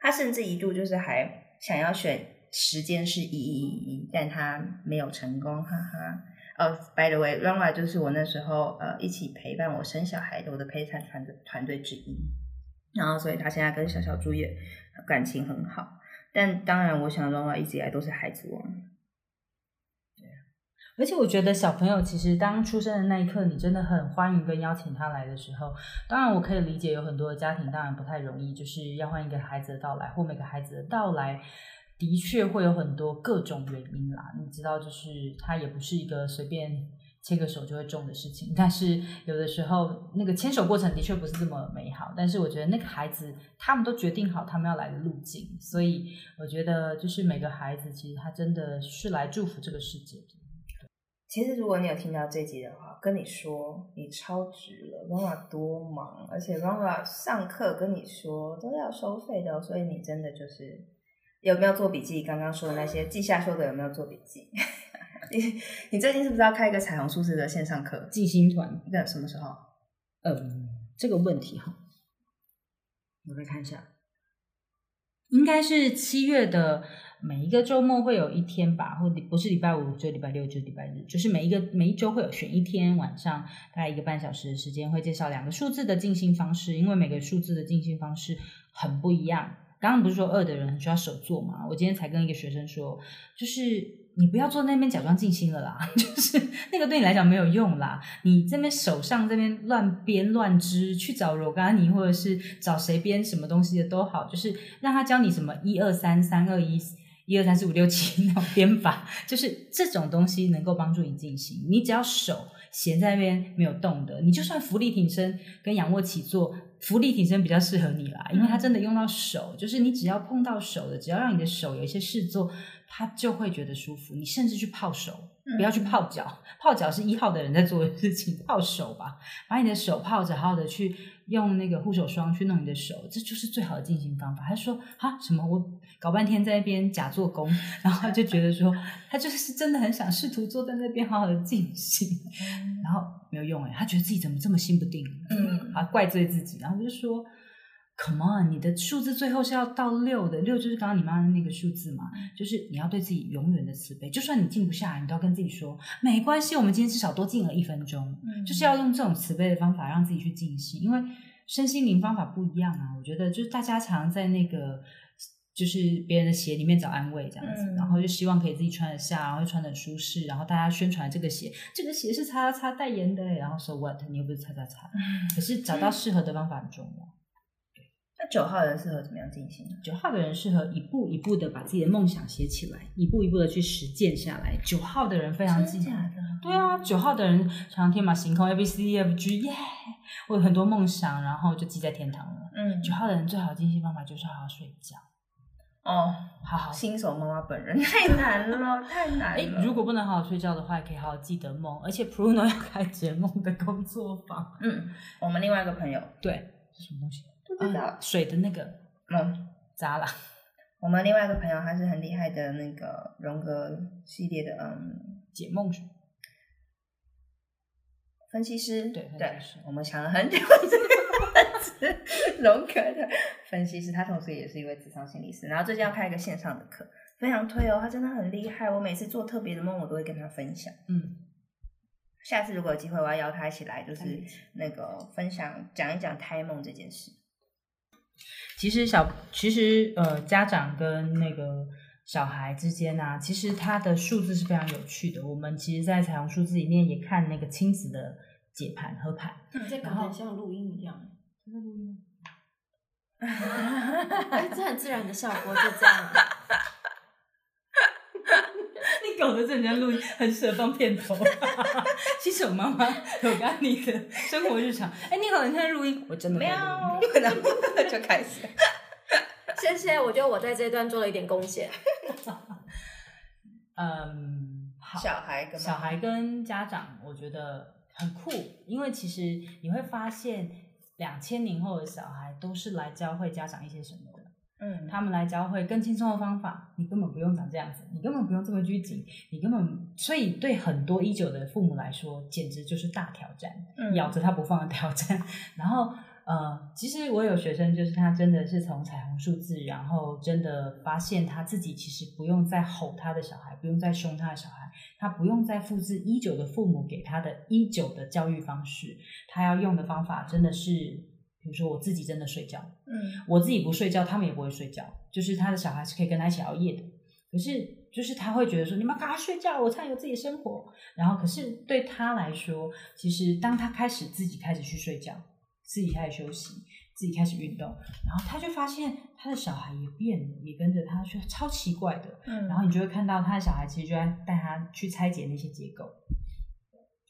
他甚至一度就是还想要选时间是一一一一，但他没有成功，哈哈。呃，by the way，Runa 就是我那时候呃一起陪伴我生小孩的我的陪产团队团队之一，然后所以他现在跟小小猪也感情很好。但当然，我想的话一直以来都是孩子王。对，而且我觉得小朋友其实当出生的那一刻，你真的很欢迎跟邀请他来的时候。当然，我可以理解有很多的家庭当然不太容易，就是要欢迎一个孩子的到来，或每个孩子的到来，的确会有很多各种原因啦。你知道，就是他也不是一个随便。牵个手就会中的事情，但是有的时候那个牵手过程的确不是这么美好。但是我觉得那个孩子他们都决定好他们要来的路径，所以我觉得就是每个孩子其实他真的是来祝福这个世界。其实如果你有听到这集的话，跟你说你超值了，Rona 多忙，而且 Rona 上课跟你说都要收费的，所以你真的就是有没有做笔记？刚刚说的那些记下说的有没有做笔记？你你最近是不是要开一个彩虹数字的线上课？静心团在什么时候？嗯，这个问题哈，我再看一下，应该是七月的每一个周末会有一天吧，或不是礼拜五，就礼拜六，就礼拜日，就是每一个每一周会有选一天晚上大概一个半小时的时间，会介绍两个数字的静心方式，因为每个数字的静心方式很不一样。刚刚不是说二的人很需要手做吗？我今天才跟一个学生说，就是。你不要坐那边假装静心了啦，就是那个对你来讲没有用啦。你这边手上这边乱编乱织，去找罗嘎尼或者是找谁编什么东西的都好，就是让他教你什么一二三三二一一二三四五六七那种编法，就是这种东西能够帮助你静心。你只要手闲在那边没有动的，你就算浮力挺身跟仰卧起坐，浮力挺身比较适合你啦，因为它真的用到手，就是你只要碰到手的，只要让你的手有一些事做。它就会觉得舒服。你甚至去泡手，不要去泡脚。泡脚是一号的人在做的事情，泡手吧，把你的手泡着，好好的去用那个护手霜去弄你的手，这就是最好的进行方法。他说：“啊，什么？我搞半天在那边假做工，然后他就觉得说，他就是真的很想试图坐在那边好好的进行，然后没有用哎，他觉得自己怎么这么心不定，嗯，啊，怪罪自己，然后就说。” Come on，你的数字最后是要到六的，六就是刚刚你妈的那个数字嘛，就是你要对自己永远的慈悲，就算你静不下来，你都要跟自己说没关系，我们今天至少多静了一分钟，就是要用这种慈悲的方法让自己去静心，因为身心灵方法不一样啊。我觉得就是大家常在那个就是别人的鞋里面找安慰这样子，然后就希望可以自己穿得下，然后穿得舒适，然后大家宣传这个鞋，这个鞋是擦擦代言的，然后说 what，你又不是擦擦擦，可是找到适合的方法很重要。那九号人适合怎么样进行？九号的人适合一步一步的把自己的梦想写起来，一步一步的去实践下来。九号的人非常记，对啊，九号的人常天马行空，A B C D F G，耶，我有很多梦想，然后就记在天堂了。嗯，九号的人最好的进行方法就是好好睡觉。哦，好好，新手妈妈本人 太难了，太难了。如果不能好好睡觉的话，也可以好好记得梦。而且 Pruno 要开解梦的工作坊。嗯，我们另外一个朋友，对，是什么东西？不知道水的那个嗯，砸了我们另外一个朋友，他是很厉害的那个荣格系列的，嗯，解梦分析师。对分对我们想了很久，这个是荣格的分析师，他同时也是一位智商心理师。然后最近要开一个线上的课，非常推哦，他真的很厉害。我每次做特别的梦，我都会跟他分享。嗯，下次如果有机会，我要邀他一起来，就是嗯那个分享讲一讲胎梦这件事。其实小其实呃家长跟那个小孩之间啊，其实它的数字是非常有趣的。我们其实，在彩虹数字里面也看那个亲子的解盘和盘。这搞然后得像录音一样，真的录音 这很自然的效果，就这样。你搞得这人家录音很适合放片头。新手妈妈有干你的生活日常。哎，你好，你在录音，我真的在录喵音。，然后就开始。谢谢，我觉得我在这一段做了一点贡献。嗯，好。小孩跟小孩跟家长，我觉得很酷，因为其实你会发现，两千年后的小孩都是来教会家长一些什么的。嗯，他们来教会更轻松的方法，你根本不用长这样子，你根本不用这么拘谨，你根本所以对很多一九的父母来说，简直就是大挑战，嗯咬着他不放的挑战。然后呃，其实我有学生，就是他真的是从彩虹数字，然后真的发现他自己其实不用再吼他的小孩，不用再凶他的小孩，他不用再复制一九的父母给他的一九的教育方式，他要用的方法真的是，比如说我自己真的睡觉，嗯我自己不睡觉，他们也不会睡觉，就是他的小孩是可以跟他一起熬夜的。可是，就是他会觉得说，你们赶快睡觉，我才有自己的生活。然后，可是对他来说，其实当他开始自己开始去睡觉，自己开始休息，自己开始运动，然后他就发现他的小孩也变了，也跟着他，就超奇怪的。嗯，然后你就会看到他的小孩其实就在带他去拆解那些结构。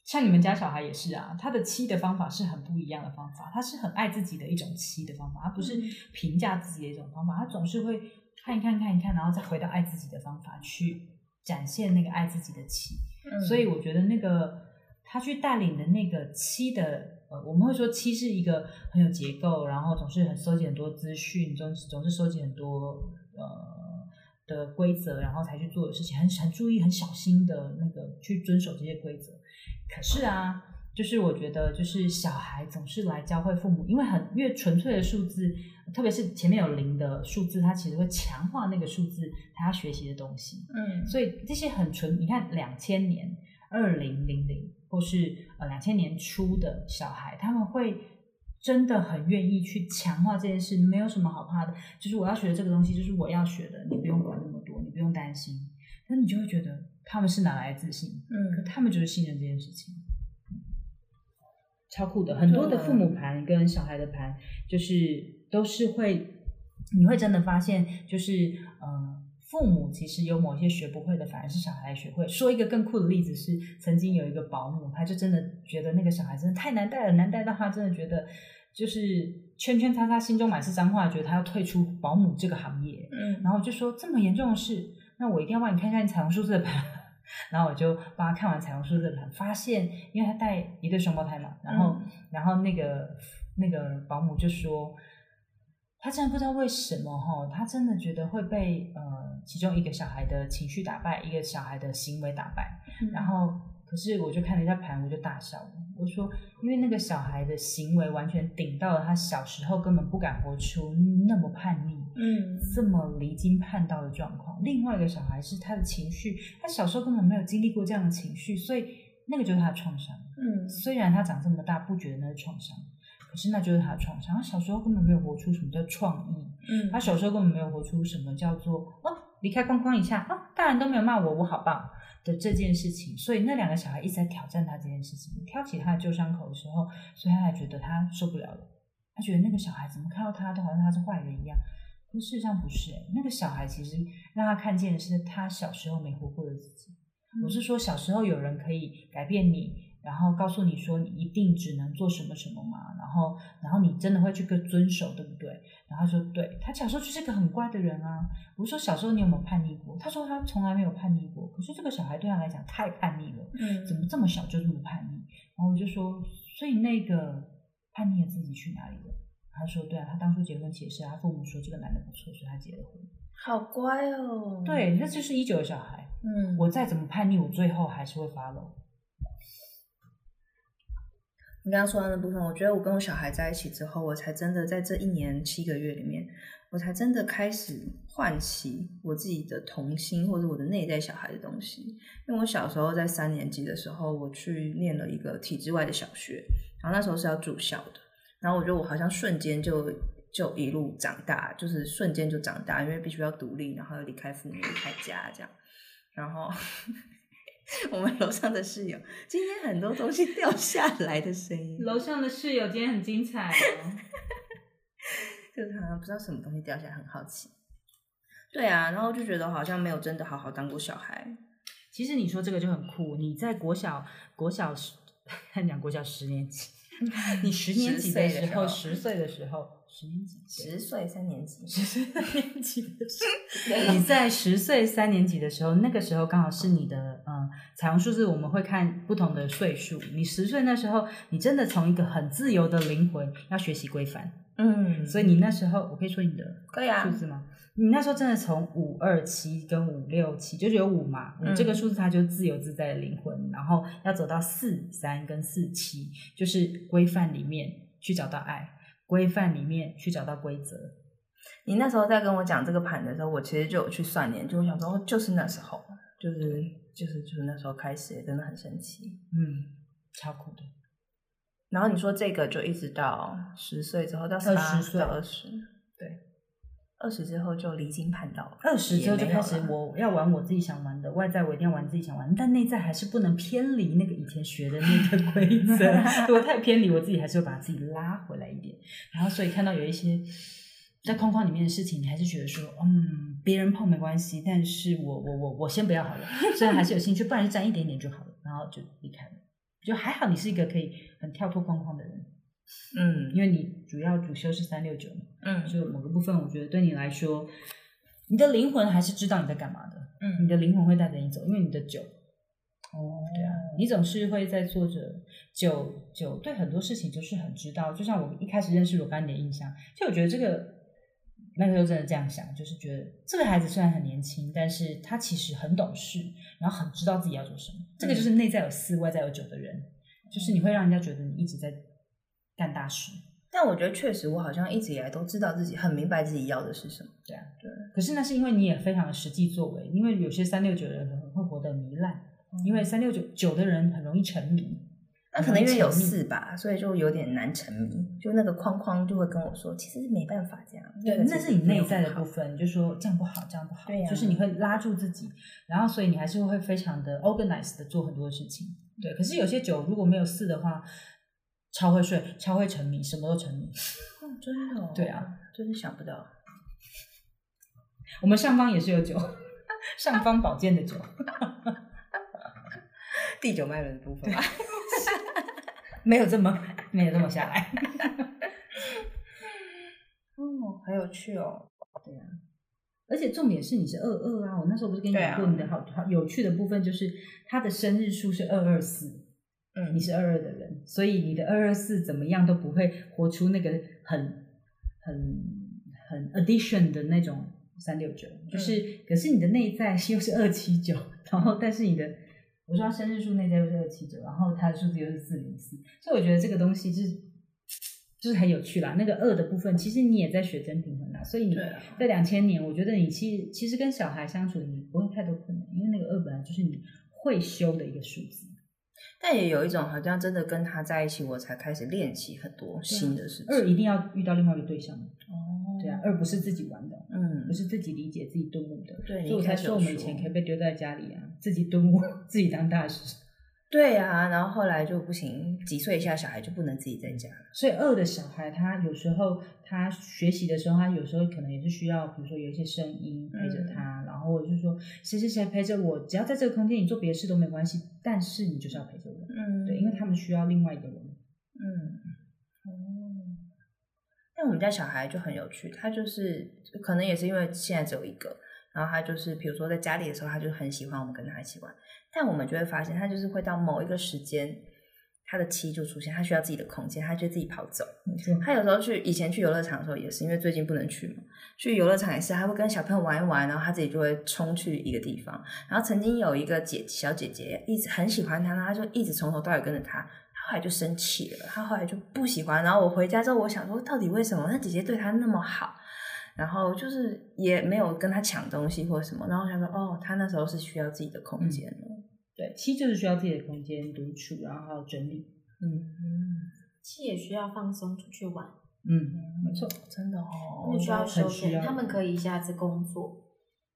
像你们家小孩也是啊，他的七的方法是很不一样的方法，他是很爱自己的一种七的方法，他不是评价自己的一种方法，他总是会看一看看一看，然后再回到爱自己的方法去展现那个爱自己的七。嗯所以我觉得那个他去带领的那个七的，呃，我们会说七是一个很有结构，然后总是很收集很多资讯，总总是收集很多呃的规则，然后才去做的事情，很很注意、很小心的那个去遵守这些规则。可是啊，就是我觉得，就是小孩总是来教会父母，因为很越纯粹的数字，特别是前面有零的数字，它其实会强化那个数字他要学习的东西。嗯所以这些很纯，你看两千年、二零零零或是呃两千年初的小孩，他们会真的很愿意去强化这件事，没有什么好怕的。就是我要学的这个东西，就是我要学的，你不用管那么多，你不用担心。那你就会觉得他们是哪来自信？嗯可嗯他们就是信任这件事情，超酷的。很多的父母盘跟小孩的盘，就是都是会，你会真的发现，就是呃，父母其实有某些学不会的，反而是小孩学会。说一个更酷的例子是，曾经有一个保姆，他就真的觉得那个小孩真的太难带了，难带到他真的觉得就是圈圈叉叉，心中满是脏话，觉得他要退出保姆这个行业。嗯然后就说这么严重的事，那我一定要帮你看看彩虹数字的盘。然后我就帮他看完彩虹数字的盘，发现因为他带一对双胞胎嘛，然后、然后那个那个保姆就说，他真的不知道为什么哈，他真的觉得会被呃其中一个小孩的情绪打败，一个小孩的行为打败，然后可是我就看了一下盘，我就大笑了。我说，因为那个小孩的行为完全顶到了他小时候根本不敢活出那么叛逆、嗯这么离经叛道的状况。另外一个小孩是他的情绪，他小时候根本没有经历过这样的情绪，所以那个就是他的创伤。嗯虽然他长这么大不觉得那是创伤，可是那就是他的创伤。他小时候根本没有活出什么叫创意，嗯他小时候根本没有活出什么叫做哦离开框框一下啊，大人都没有骂我，我好棒的这件事情。所以那两个小孩一直在挑战他这件事情，挑起他的旧伤口的时候，所以他还觉得他受不了了。他觉得那个小孩怎么看到他都好像他是坏人一样，可事实上不是、欸。那个小孩其实让他看见的是他小时候没活过的自己。我是说，小时候有人可以改变你，然后告诉你说你一定只能做什么什么嘛，然后然后你真的会去跟遵守，对不对？然后他说对，他小时候就是个很乖的人啊。我说小时候你有没有叛逆过？他说他从来没有叛逆过，可是这个小孩对他来讲太叛逆了，嗯怎么这么小就这么叛逆？然后我就说，所以那个叛逆的自己去哪里了？他说对啊，他当初结婚前是他父母说这个男的不错，所以他结了婚。好乖哦。对，那就是一九的小孩。嗯，我再怎么叛逆，我最后还是会 follow。你刚刚说到那部分，我觉得我跟我小孩在一起之后，我才真的在这一年七个月里面，我才真的开始唤起我自己的童心或者我的内在小孩的东西。因为我小时候在三年级的时候，我去念了一个体制外的小学，然后那时候是要住校的，然后我觉得我好像瞬间就就一路长大，就是瞬间就长大，因为必须要独立，然后要离开父母、离开家这样，然后。我们楼上的室友今天很多东西掉下来的声音，楼上的室友今天很精彩哦，就是好像不知道什么东西掉下来，很好奇。对啊，然后就觉得好像没有真的好好当过小孩。其实你说这个就很酷，你在国小国小十，看讲国小十年级，你十年级的时候，十岁的时候。十年级，十岁三年级，十岁三年级的时候，你在十岁三年级的时候，那个时候刚好是你的嗯彩虹数字，我们会看不同的岁数。你十岁那时候，你真的从一个很自由的灵魂要学习规范，嗯，所以你那时候，我可以说你的可以啊数字吗？你那时候真的从五二七跟五六七，就是有五嘛，五这个数字它就自由自在的灵魂，然后要走到四三跟四七，就是规范里面去找到爱。规范里面去找到规则。你那时候在跟我讲这个盘的时候，我其实就有去算年，就我想说，就是那时候，就是就是就是那时候开始，真的很神奇，嗯，超酷的。然后你说这个就一直到十岁之后，到二十岁到二十，对。二十之后就离经叛道，二十之后就开始我要玩我自己想玩的，外在我一定要玩自己想玩，但内在还是不能偏离那个以前学的那个 规则。如果太偏离，我自己还是会把自己拉回来一点。然后所以看到有一些在框框里面的事情，你还是觉得说，嗯，别人碰没关系，但是我我我我先不要好了，虽然还是有兴趣，不然就沾一点点就好了，然后就离开了。就还好，你是一个可以很跳脱框框的人。嗯，因为你主要主修是三六九嘛，嗯，就某个部分，我觉得对你来说，你的灵魂还是知道你在干嘛的，嗯，你的灵魂会带着你走，因为你的九，哦，对啊，你总是会在做着九九，对很多事情就是很知道，就像我一开始认识若干你的印象，就我觉得这个那个时候真的这样想，就是觉得这个孩子虽然很年轻，但是他其实很懂事，然后很知道自己要做什么，这个就是内在有四，外在有九的人，就是你会让人家觉得你一直在。干大事，但我觉得确实，我好像一直以来都知道自己很明白自己要的是什么。对啊，对。可是那是因为你也非常的实际作为，因为有些三六九的人可能会活得糜烂，因为三六九九的人很容易沉迷。那可能因为有四吧，所以就有点难沉迷。就那个框框就会跟我说，其实没办法这样。对，那是你内在的部分，就说这样不好，这样不好。对就是你会拉住自己，然后所以你还是会非常的 organized 的做很多事情。对，可是有些酒如果没有四的话。超会睡，超会沉迷，什么都沉迷。哦，真的？对啊，真是想不到。我们上方也是有酒，上方宝剑的酒，第九脉轮的部分，没有这么没有这么下来。哦，很有趣哦。对啊，而且重点是你是二二啊！我那时候不是跟你讲过，你的好好有趣的部分就是他的生日数是二二四。嗯，你是二二的人，所以你的二二四怎么样都不会活出那个很很很 addition 的那种三六九，就是可是你的内在 又是二七九，然后但是你的我说生日数那天又是二七九，然后他的数字又是四零四，所以我觉得这个东西就是就是很有趣啦。那个二的部分，其实你也在学真平衡啦，所以你在两千年，我觉得你其实其实跟小孩相处你不会太多困难，因为那个二本来就是你会修的一个数字。但也有一种好像真的跟他在一起，我才开始练习很多新的事情。二一定要遇到另外一个对象哦，对啊，而不是自己玩的，嗯，不是自己理解、自己顿悟的。对，所以我才说我们以前可以被丢在家里啊，自己顿悟，自己当大师。对啊，然后后来就不行，几岁以下小孩就不能自己在家。所以二的小孩，他有时候他学习的时候，他有时候可能也是需要，比如说有一些声音陪着他，然后就是说谁谁谁陪着我，只要在这个空间，你做别的事都没关系，但是你就是要陪着我。嗯，对，因为他们需要另外一个人。嗯，哦，但我们家小孩就很有趣，他就是可能也是因为现在只有一个，然后他就是比如说在家里的时候，他就很喜欢我们跟他一起玩。但我们就会发现，他就是会到某一个时间，他的妻就出现，他需要自己的空间，他就自己跑走。他有时候去以前去游乐场的时候也是，因为最近不能去嘛，去游乐场也是，他会跟小朋友玩一玩，然后他自己就会冲去一个地方。然后曾经有一个姐小姐姐一直很喜欢他，然后他就一直从头到尾跟着，他后来就生气了，他后来就不喜欢。然后我回家之后，我想说到底为什么那姐姐对他那么好？然后就是也没有跟他抢东西或什么，然后我想说哦，他那时候是需要自己的空间的。对，七就是需要自己的空间独处，然后还有整理。嗯嗯七也需要放松，出去玩，嗯，没错。真的他哦们，需要休闲，很需要他们可以一下子工作，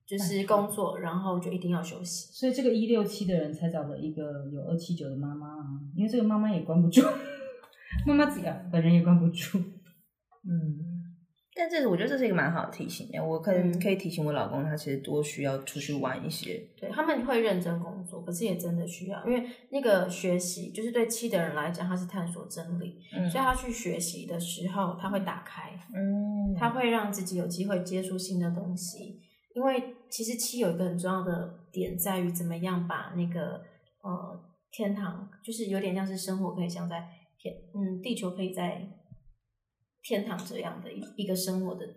就是工作，然后就一定要休息。所以这个一六七的人才找了一个有二七九的妈妈啊，因为这个妈妈也关不住，妈妈自己啊本人也关不住。嗯。但这是我觉得这是一个蛮好的提醒的，我可能嗯可以提醒我老公，他其实多需要出去玩一些。对他们会认真工作，可是也真的需要，因为那个学习就是对七的人来讲，他是探索真理，嗯所以他去学习的时候，他会打开，嗯他会让自己有机会接触新的东西。因为其实七有一个很重要的点在于怎么样把那个呃天堂，就是有点像是生活可以像在天，嗯，地球可以在天堂这样的一一个生活的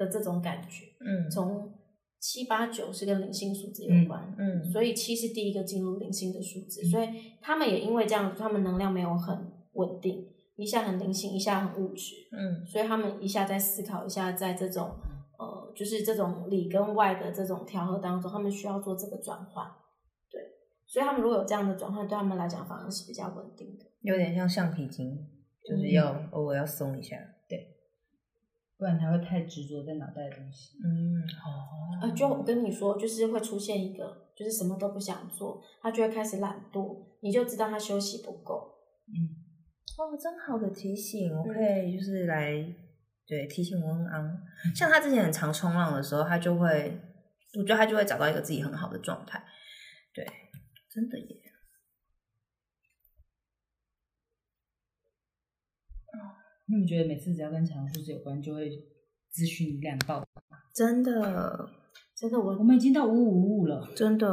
的这种感觉。嗯从七八九是跟灵性数字有关，嗯所以七是第一个进入灵性的数字，所以他们也因为这样，他们能量没有很稳定，一下很灵性，一下很物质，嗯所以他们一下在思考，一下在这种呃，就是这种里跟外的这种调和当中，他们需要做这个转换，对，所以他们如果有这样的转换，对他们来讲反而是比较稳定的。有点像橡皮筋，就是要偶尔要松一下。对不然他会太执着在脑袋的东西。嗯，哦，呃，就我跟你说，就是会出现一个，就是什么都不想做，他就会开始懒惰，你就知道他休息不够。嗯，哦，真好的提醒，我可以就是来对提醒我很昂。像他之前很常冲浪的时候，他就会，我觉得他就会找到一个自己很好的状态。对，真的耶。你们觉得每次只要跟彩虹数字有关，就会资讯量爆？真的，真的，我我们已经到五五五五了，真的，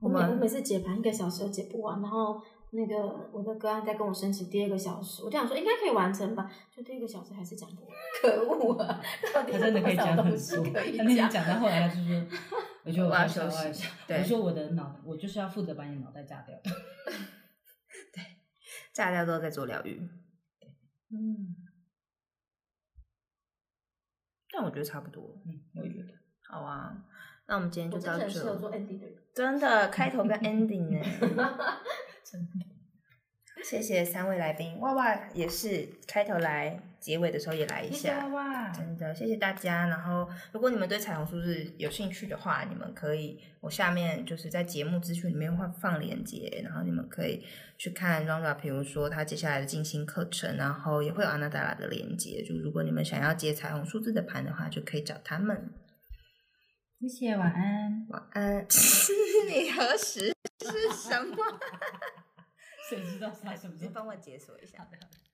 我每我每次解盘一个小时都解不完，然后那个我的个案在跟我申请第二个小时，我就想说应该可以完成吧，就第一个小时还是讲不完，可恶啊！到底他真的可以有多讲很少东西多。可以他那天讲？到后来，他就说：“我觉得我要休息化一下。”我说：“我的脑，我就是要负责把你脑袋炸掉。对炸掉之后再做疗愈。嗯，但我觉得差不多。”嗯，我也觉得。好啊，那我们今天就到这。真的，开头跟 ending 呢？真的。谢谢三位来宾，哇哇也是开头来，结尾的时候也来一下。娃。真的，谢谢大家。然后，如果你们对彩虹数字有兴趣的话，你们可以，我下面就是在节目资讯里面会放链接，然后你们可以去看 Ronda，比如说他接下来的静心课程，然后也会有阿娜达拉的链接。就如果你们想要接彩虹数字的盘的话，就可以找他们。谢谢，晚安。晚安。你何时 是什么？谁知道他什么时候？你帮我解锁一下。好的，好的。